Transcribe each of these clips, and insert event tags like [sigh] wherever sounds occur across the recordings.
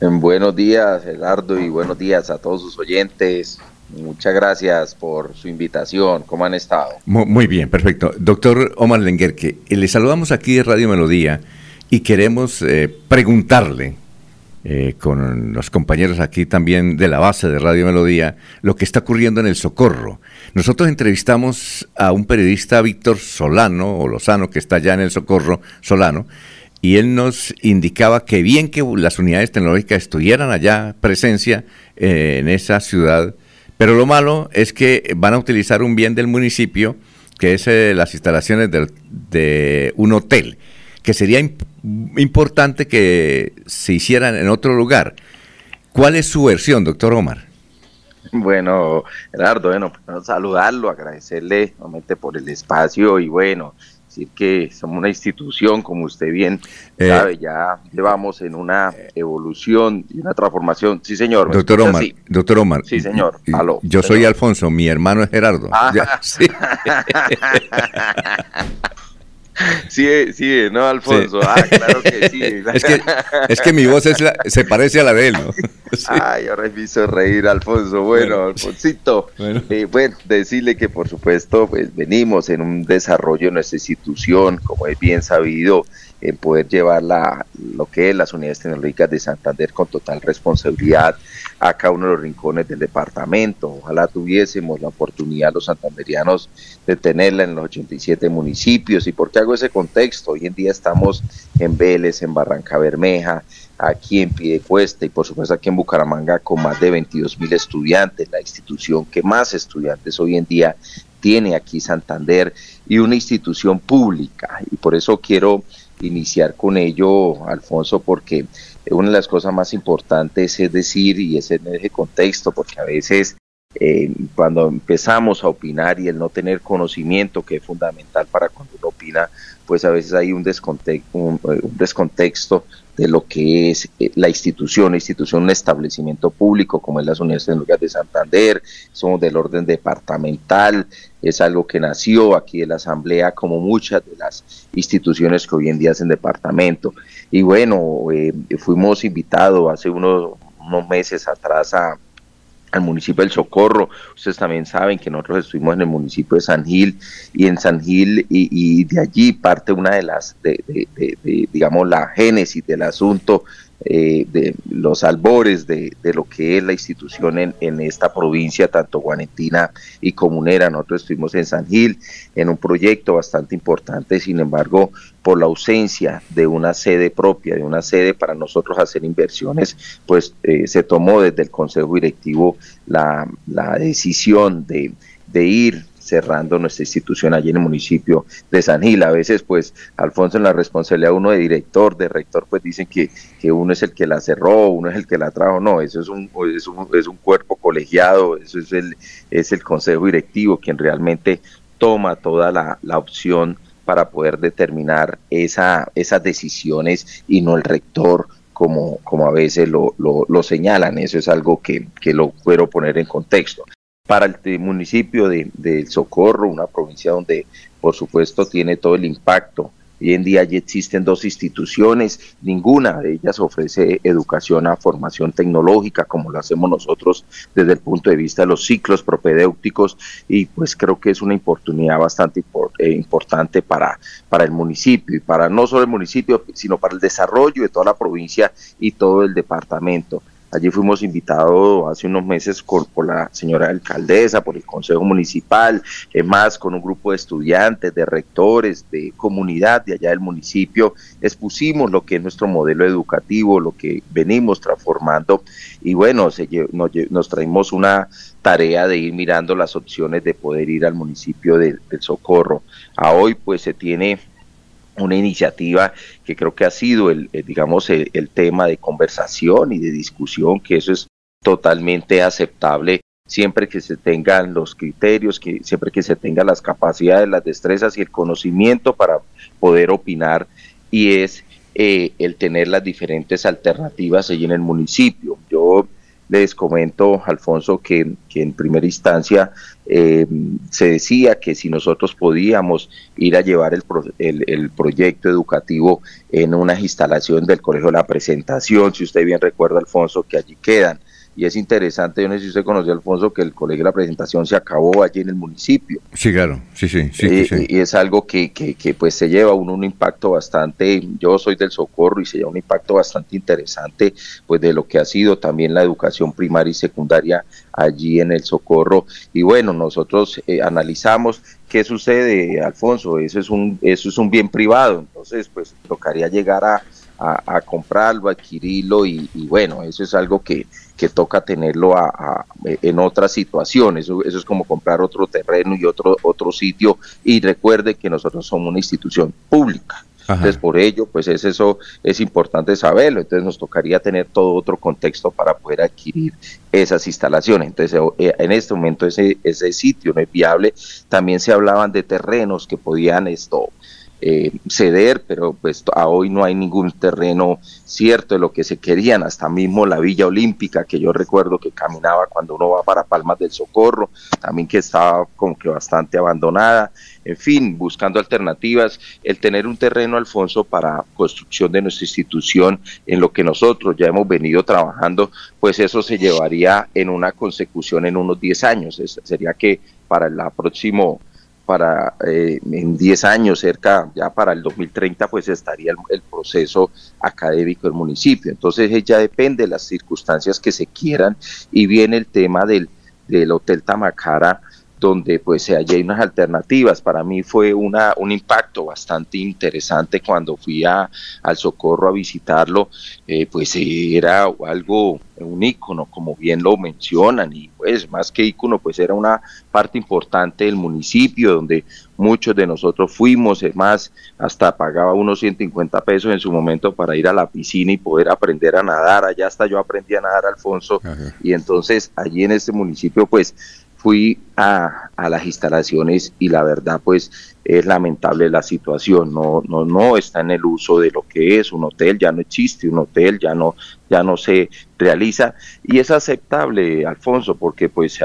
buenos días, Gerardo, y buenos días a todos sus oyentes. Muchas gracias por su invitación. ¿Cómo han estado? Muy, bien, perfecto. Doctor Omar Lenguerque, le saludamos aquí de Radio Melodía y queremos eh, preguntarle eh, con los compañeros aquí también de la base de Radio Melodía lo que está ocurriendo en el Socorro. Nosotros entrevistamos a un periodista, Víctor Solano, o Lozano, que está allá en el Socorro, Solano, y él nos indicaba que bien que las unidades tecnológicas estuvieran allá presencia eh, en esa ciudad, pero lo malo es que van a utilizar un bien del municipio, que es eh, las instalaciones de, un hotel, que sería importante que se hicieran en otro lugar. ¿Cuál es su versión, doctor Omar? Bueno, Gerardo, bueno, pues, saludarlo, agradecerle nuevamente por el espacio y bueno, decir que somos una institución, como usted bien eh, sabe, ya llevamos en una evolución y una transformación. Sí, señor. Doctor Omar, doctor Omar. Sí, señor. yo soy Alfonso, mi hermano es Gerardo. Ah. sí. [laughs] [laughs] [laughs] Sí, sí, ¿no, Alfonso? Ah, claro que sí. [laughs] es, que, es que mi voz es se parece a la de él, ¿no? [laughs] Ay, ahora me hizo reír, Alfonso. Bueno, Alfonsito, bueno. Eh, bueno. decirle que por supuesto, pues venimos en un desarrollo de nuestra institución, como es bien sabido, en poder llevar la, lo que es las unidades tecnológicas de Santander con total responsabilidad a cada uno de los rincones del departamento. Ojalá tuviésemos la oportunidad los santanderianos de tenerla en los 87 municipios. ¿Y por qué hago ese contexto? Hoy en día estamos en Vélez, en Barranca Bermeja, aquí en Piedecuesta y por supuesto aquí en Bucaramanga con más de 22 mil estudiantes, la institución que más estudiantes hoy en día tiene aquí Santander y una institución pública. Y por eso quiero iniciar con ello, Alfonso, porque una de las cosas más importantes es decir, y es en ese contexto, porque a veces eh, cuando empezamos a opinar y el no tener conocimiento, que es fundamental para cuando uno opina, pues a veces hay un un, descontexto de lo que es eh, la institución, la institución, un establecimiento público como es las Universidades de Santander, somos del orden departamental, es algo que nació aquí en la Asamblea como muchas de las instituciones que hoy en día hacen departamento. Y bueno, eh, fuimos invitados hace unos, unos meses atrás a, al municipio del Socorro. Ustedes también saben que nosotros estuvimos en el municipio de San Gil y en San Gil y, de allí parte una de las, de, digamos, la génesis del asunto eh, de los albores de, lo que es la institución en, en, esta provincia, tanto guanetina y comunera. Nosotros estuvimos en San Gil en un proyecto bastante importante, sin embargo, por la ausencia de una sede propia, de una sede para nosotros hacer inversiones, pues eh, se tomó desde el Consejo Directivo la, la decisión de, de ir cerrando nuestra institución allí en el municipio de San Gil. A veces, pues, Alfonso, en la responsabilidad uno de director, de rector, pues dicen que, que uno es el que la cerró, uno es el que la trajo. No, eso es un, es un, es un cuerpo colegiado, eso es el, es el consejo directivo quien realmente toma toda la, la opción para poder determinar esa, esas decisiones y no el rector como, como a veces lo, lo, lo señalan. Eso es algo que, que lo quiero poner en contexto para el municipio de, de, Socorro, una provincia donde por supuesto tiene todo el impacto. Hoy en día ya existen dos instituciones, ninguna de ellas ofrece educación a formación tecnológica como lo hacemos nosotros desde el punto de vista de los ciclos propedéuticos y pues creo que es una oportunidad bastante eh, importante para, para el municipio y para no solo el municipio, sino para el desarrollo de toda la provincia y todo el departamento. Allí fuimos invitados hace unos meses por, la señora alcaldesa, por el Consejo Municipal, es más, con un grupo de estudiantes, de rectores, de comunidad de allá del municipio. Expusimos lo que es nuestro modelo educativo, lo que venimos transformando y bueno, nos, traemos una tarea de ir mirando las opciones de poder ir al municipio del Socorro. A hoy pues se tiene una iniciativa que creo que ha sido el, digamos el, tema de conversación y de discusión que eso es totalmente aceptable siempre que se tengan los criterios que siempre que se tengan las capacidades las destrezas y el conocimiento para poder opinar y es eh, el tener las diferentes alternativas allí en el municipio. Yo les comento, Alfonso, que, en primera instancia eh, se decía que si nosotros podíamos ir a llevar el, el, proyecto educativo en unas instalaciones del Colegio la Presentación, si usted bien recuerda, Alfonso, que allí quedan y es interesante, yo no sé si usted conoció, Alfonso, que el colegio de la presentación se acabó allí en el municipio. Sí, claro, sí, sí. sí, eh, Y es algo que, que, que, pues se lleva un, un impacto bastante, yo soy del Socorro y se lleva un impacto bastante interesante pues de lo que ha sido también la educación primaria y secundaria allí en el Socorro. Y bueno, nosotros eh, analizamos qué sucede, Alfonso, eso es un, eso es un bien privado, entonces pues tocaría llegar a a, comprarlo, adquirirlo y, bueno, eso es algo que, que toca tenerlo a, en otras situaciones, eso, eso, es como comprar otro terreno y otro, otro sitio y recuerde que nosotros somos una institución pública. Entonces, por ello, pues es eso es importante saberlo. Entonces, nos tocaría tener todo otro contexto para poder adquirir esas instalaciones. Entonces, eh, en este momento ese, ese sitio no es viable. También se hablaban de terrenos que podían esto eh, ceder, pero pues a hoy no hay ningún terreno cierto de lo que se querían, hasta mismo la Villa Olímpica, que yo recuerdo que caminaba cuando uno va para Palmas del Socorro, también que estaba como que bastante abandonada, en fin, buscando alternativas, el tener un terreno, Alfonso, para construcción de nuestra institución, en lo que nosotros ya hemos venido trabajando, pues eso se llevaría en una consecución en unos 10 años, sería que para el próximo para eh, en 10 años, cerca ya para el 2030, pues estaría el, proceso académico del municipio. Entonces ya depende de las circunstancias que se quieran y viene el tema del, del Hotel Tamacara donde pues hay unas alternativas. Para mí fue una, un impacto bastante interesante cuando fui a, al Socorro a visitarlo, eh, pues era algo, un ícono, como bien lo mencionan, y pues más que ícono, pues era una parte importante del municipio donde muchos de nosotros fuimos, es más, hasta pagaba unos 150 pesos en su momento para ir a la piscina y poder aprender a nadar, allá hasta yo aprendí a nadar, Alfonso, y entonces allí en este municipio pues fui a, a, las instalaciones y la verdad pues es lamentable la situación, no, no, no está en el uso de lo que es un hotel, ya no existe un hotel, ya no, ya no se realiza. Y es aceptable, Alfonso, porque pues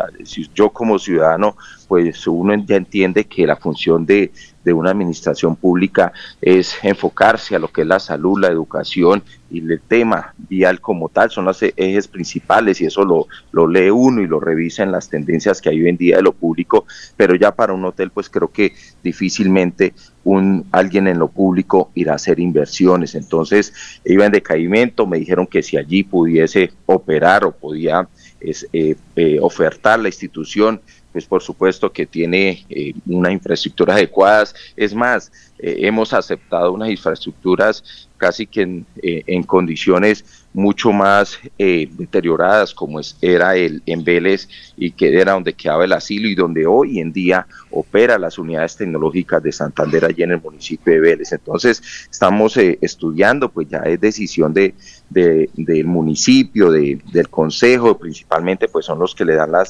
yo como ciudadano pues uno ya entiende que la función de, de una administración pública es enfocarse a lo que es la salud, la educación y el tema vial como tal son los ejes principales y eso lo, lo lee uno y lo revisa en las tendencias que hay hoy en día de lo público, pero ya para un hotel pues creo que difícilmente un alguien en lo público irá a hacer inversiones. Entonces iba en decaimiento, me dijeron que si allí pudiese operar o podía eh, eh, ofertar la institución, pues por supuesto que tiene eh, una infraestructura adecuada. Es más, eh, hemos aceptado unas infraestructuras casi que en, eh, en condiciones mucho más eh, deterioradas como es, era el en Vélez y que era donde quedaba el asilo y donde hoy en día opera las unidades tecnológicas de Santander allí en el municipio de Vélez. Entonces estamos estudiando, pues ya es decisión de, del municipio, de, del consejo, principalmente pues son los que le dan la,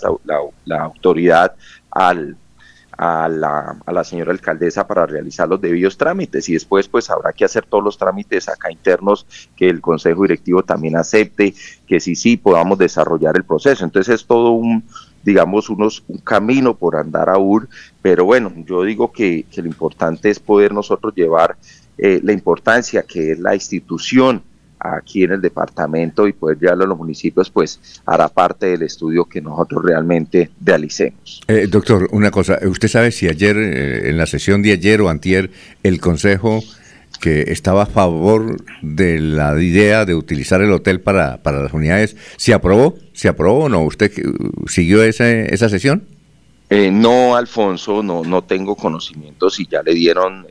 la autoridad al a la, a la señora alcaldesa para realizar los debidos trámites y después pues habrá que hacer todos los trámites acá internos que el consejo directivo también acepte, que sí, sí podamos desarrollar el proceso. Entonces es todo un, digamos, unos, un camino por andar aún, pero bueno, yo digo que, que lo importante es poder nosotros llevar eh, la importancia que es la institución aquí en el departamento y poder llevarlo a los municipios, pues hará parte del estudio que nosotros realmente realicemos. Eh, doctor, una cosa, ¿usted sabe si ayer, eh, en la sesión de ayer o antier, el Consejo que estaba a favor de la idea de utilizar el hotel para, para las unidades, ¿se aprobó? ¿Se aprobó o no? ¿Usted siguió ese, esa sesión? Eh, no, Alfonso, no, no tengo conocimiento si ya le dieron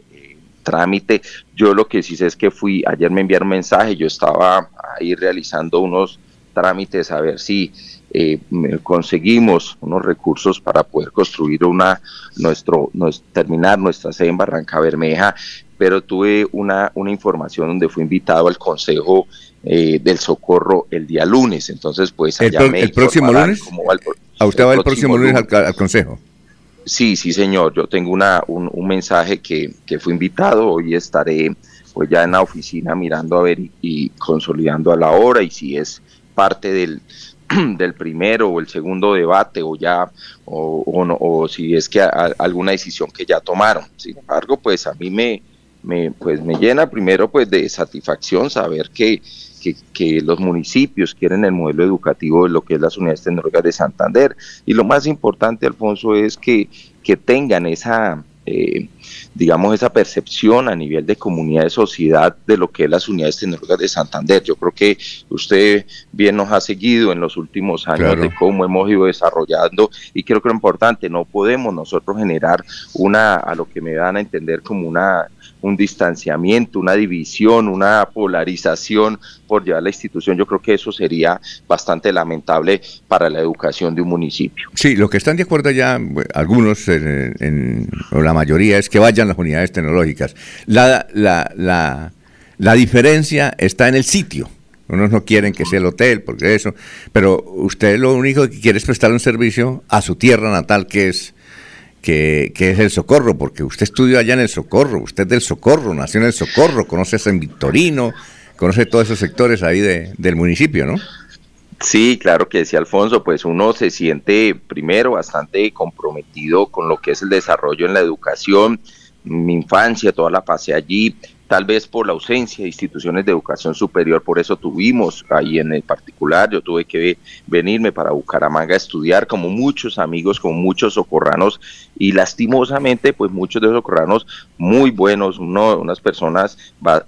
trámite. Yo lo que sí sé es que fui, ayer me enviaron un mensaje, yo estaba ahí realizando unos trámites a ver si eh, conseguimos unos recursos para poder construir una, nuestro, terminar nuestra sede en Barranca Bermeja, pero tuve una, una información donde fui invitado al Consejo eh, del Socorro el día lunes, entonces pues allá ¿El, el próximo lunes? ¿A usted va el próximo lunes, al Consejo? Sí, sí, señor. Yo tengo una, un, mensaje que, que fui invitado. Hoy estaré pues ya en la oficina mirando a ver y, consolidando a la hora y si es parte del, [clears throat] del primero o el segundo debate o ya o, o, si es que alguna decisión que ya tomaron. Sin embargo, pues a mí me, me, pues me llena primero pues de satisfacción saber que, que, los municipios quieren el modelo educativo de lo que es las unidades tecnológicas de Santander. Y lo más importante, Alfonso, es que, que tengan esa, eh, digamos, esa percepción a nivel de comunidad de sociedad de lo que es las unidades tecnológicas de Santander. Yo creo que usted bien nos ha seguido en los últimos años de cómo hemos ido desarrollando y creo que lo importante, no podemos nosotros generar una, a lo que me dan a entender como una un distanciamiento, una división, una polarización por llevar la institución. Yo creo que eso sería bastante lamentable para la educación de un municipio. Sí, lo que están de acuerdo ya algunos, en, o la mayoría, es que vayan las unidades tecnológicas. La, la, la, la diferencia está en el sitio. Unos no quieren que sea el hotel, porque eso, pero usted lo único que quiere es prestar un servicio a su tierra natal, que es que, es el Socorro, porque usted estudió allá en el Socorro, usted es del Socorro, nació en el Socorro, conoce a San Victorino, conoce todos esos sectores ahí de, del municipio, ¿no? Sí, claro que sí, Alfonso, pues uno se siente primero bastante comprometido con lo que es el desarrollo en la educación, mi infancia, toda la pasé allí, tal vez por la ausencia de instituciones de educación superior, por eso tuvimos ahí en el particular, yo tuve que venirme para Bucaramanga a estudiar como muchos amigos, como muchos socorranos y lastimosamente pues muchos de los socorranos muy buenos, unas personas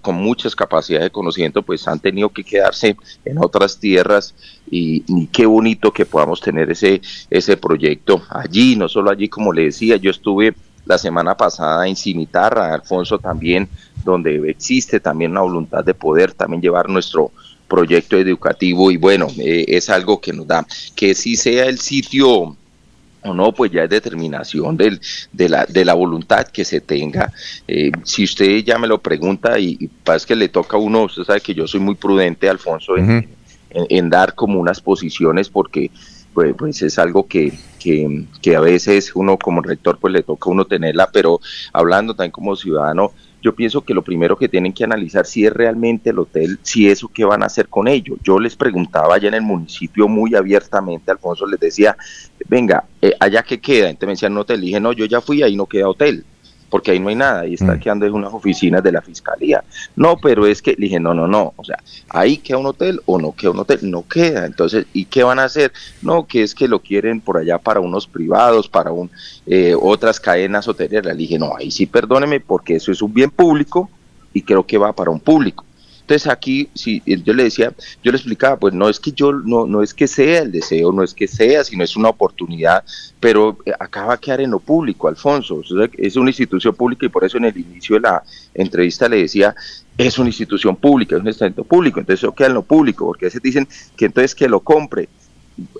con muchas capacidades de conocimiento pues han tenido que quedarse en otras tierras y, y, qué bonito que podamos tener ese, ese proyecto allí, no solo allí como le decía, yo estuve la semana pasada en Cimitarra, Alfonso también, donde existe también una voluntad de poder también llevar nuestro proyecto educativo y bueno, eh, es algo que nos da, que si sea el sitio o no, pues ya es determinación del, de, la, de la voluntad que se tenga. Eh, si usted ya me lo pregunta y, y pasa que le toca a uno, usted sabe que yo soy muy prudente, Alfonso, en dar como unas posiciones porque pues, pues es algo que, que, que, a veces uno como rector pues le toca a uno tenerla, pero hablando también como ciudadano, yo pienso que lo primero que tienen que analizar si es realmente el hotel, si eso qué van a hacer con ello. Yo les preguntaba allá en el municipio muy abiertamente, Alfonso les decía, venga, eh, allá que queda, entonces me decían, no te dije, no, yo ya fui, ahí no queda hotel porque ahí no hay nada, ahí está mm. quedando en unas oficinas de la fiscalía. No, pero es que le dije, no, no, no, o sea, ahí queda un hotel o no queda un hotel, no queda. Entonces, ¿y qué van a hacer? No, que es que lo quieren por allá para unos privados, para un, eh, otras cadenas hoteleras. Le dije, no, ahí sí perdóneme, porque eso es un bien público y creo que va para un público. Entonces aquí, si yo le decía, yo le explicaba, pues no es que yo, no, no es que sea el deseo, no es que sea, sino es una oportunidad, pero eh, acaba de quedar en lo público, Alfonso, es una institución pública y por eso en el inicio de la entrevista le decía, es una institución pública, es un estamento público, entonces eso queda en lo público, porque a veces dicen que entonces que lo compre,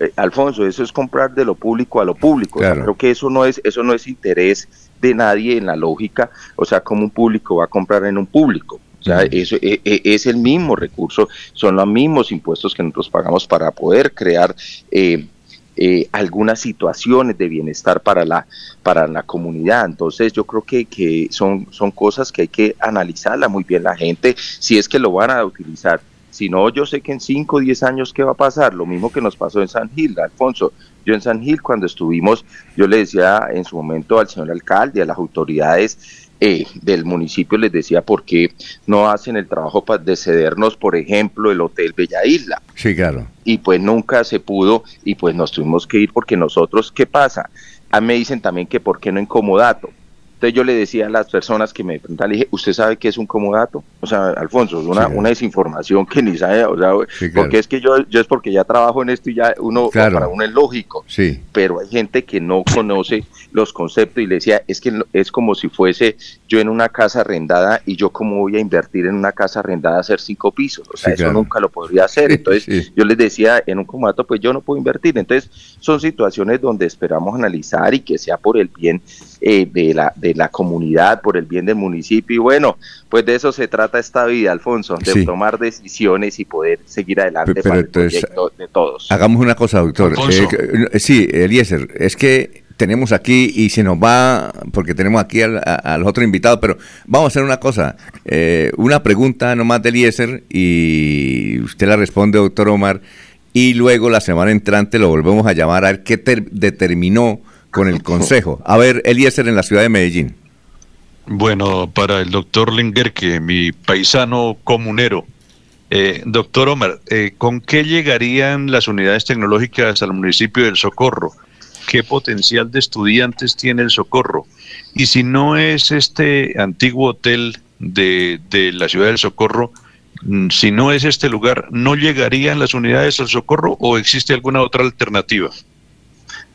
eh, Alfonso, eso es comprar de lo público a lo público. creo que eso no es, eso no es interés de nadie en la lógica, o sea, como un público va a comprar en un público. O sea, eso e, e, es, el mismo recurso, son los mismos impuestos que nosotros pagamos para poder crear eh, eh, algunas situaciones de bienestar para la, para la comunidad. Entonces yo creo que, que son, son cosas que hay que analizarla muy bien la gente, si es que lo van a utilizar. Si no, yo sé que en 5 o 10 años, ¿qué va a pasar? Lo mismo que nos pasó en San Gil, Alfonso. Yo en San Gil, cuando estuvimos, yo le decía en su momento al señor alcalde, a las autoridades, eh, del municipio les decía por qué no hacen el trabajo de cedernos, por ejemplo, el Hotel Bella Isla. Sí, claro. Y pues nunca se pudo y pues nos tuvimos que ir porque nosotros, ¿qué pasa? A mí me dicen también que por qué no incomodato. Entonces yo le decía a las personas que me preguntan, le dije, ¿usted sabe qué es un comodato? O sea, Alfonso, es una, una desinformación que ni sabe, o sea, porque es que yo, yo es porque ya trabajo en esto y ya uno, para uno es lógico, sí. pero hay gente que no conoce los conceptos y le decía, es que es como si fuese yo en una casa arrendada y yo como voy a invertir en una casa arrendada a hacer cinco pisos, o sea, eso nunca lo podría hacer, entonces yo les decía, en un comodato pues yo no puedo invertir, entonces son situaciones donde esperamos analizar y que sea por el bien eh, de la de la comunidad, por el bien del municipio. Y bueno, pues de eso se trata esta vida, Alfonso, de tomar decisiones y poder seguir adelante para el proyecto de todos. Hagamos una cosa, doctor. Eh, eh, sí, Eliezer, es que tenemos aquí y se nos va, porque tenemos aquí al, a, los otros invitados, pero vamos a hacer una cosa, eh, una pregunta nomás de Eliezer y usted la responde, doctor Omar, y luego la semana entrante lo volvemos a llamar a ver qué determinó con el Consejo. A ver, Eliezer en la ciudad de Medellín. Bueno, para el doctor Lenguerque, mi paisano comunero, eh, doctor Omar, eh, ¿con qué llegarían las unidades tecnológicas al municipio del Socorro? ¿Qué potencial de estudiantes tiene el Socorro? Y si no es este antiguo hotel de, de la ciudad del Socorro, mm, si no es este lugar, ¿no llegarían las unidades al Socorro o existe alguna otra alternativa?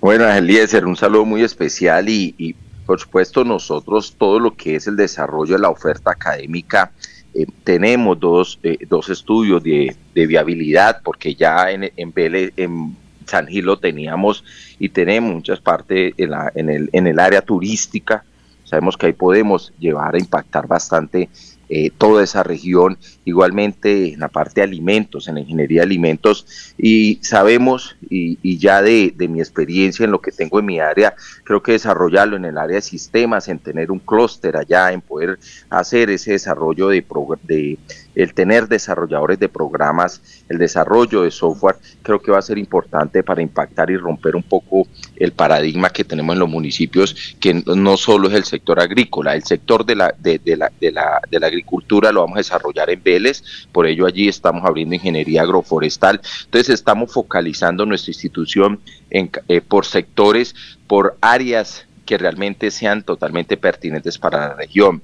Bueno, Eliezer, un saludo muy especial y, y por supuesto nosotros todo lo que es el desarrollo de la oferta académica eh, tenemos dos, eh, dos estudios de, viabilidad, porque ya en, en, en San Gil lo teníamos y tenemos muchas partes en, la, en, el, en el área turística. Sabemos que ahí podemos llevar a impactar bastante eh, toda esa región, igualmente en la parte de alimentos, en la ingeniería de alimentos, y sabemos, y, ya de, mi experiencia en lo que tengo en mi área, creo que desarrollarlo en el área de sistemas, en tener un clúster allá, en poder hacer ese desarrollo de, de el tener desarrolladores de programas, el desarrollo de software, creo que va a ser importante para impactar y romper un poco el paradigma que tenemos en los municipios, que no solo es el sector agrícola, el sector de la, de, la, de la, de la agricultura lo vamos a desarrollar en Vélez, por ello allí estamos abriendo ingeniería agroforestal, entonces estamos focalizando nuestra institución en, eh, por sectores, por áreas que realmente sean totalmente pertinentes para la región.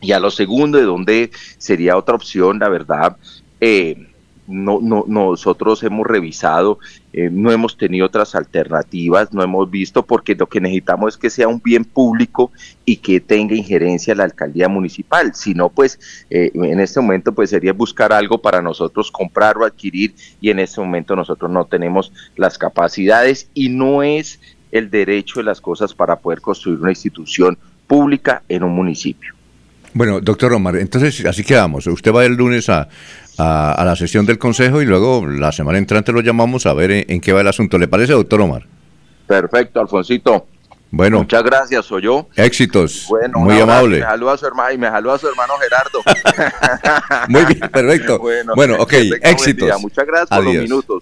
Y a lo segundo, de dónde sería otra opción, la verdad, eh, no, no, nosotros hemos revisado, eh, no hemos tenido otras alternativas, no hemos visto, porque lo que necesitamos es que sea un bien público y que tenga injerencia la alcaldía municipal. Si no, pues eh, en este momento pues sería buscar algo para nosotros comprar o adquirir y en este momento nosotros no tenemos las capacidades y no es el derecho de las cosas para poder construir una institución pública en un municipio. Bueno, doctor Omar, entonces así quedamos. Usted va el lunes a, a, la sesión del Consejo y luego la semana entrante lo llamamos a ver en, qué va el asunto. ¿Le parece, doctor Omar? Perfecto, Alfonsito. Bueno. Muchas gracias, soy yo. Éxitos. Bueno, muy amable. Me saluda a su hermano y me saluda a su hermano Gerardo. [laughs] muy bien, perfecto. [laughs] Bueno, ok, éxitos. Muchas gracias por los minutos.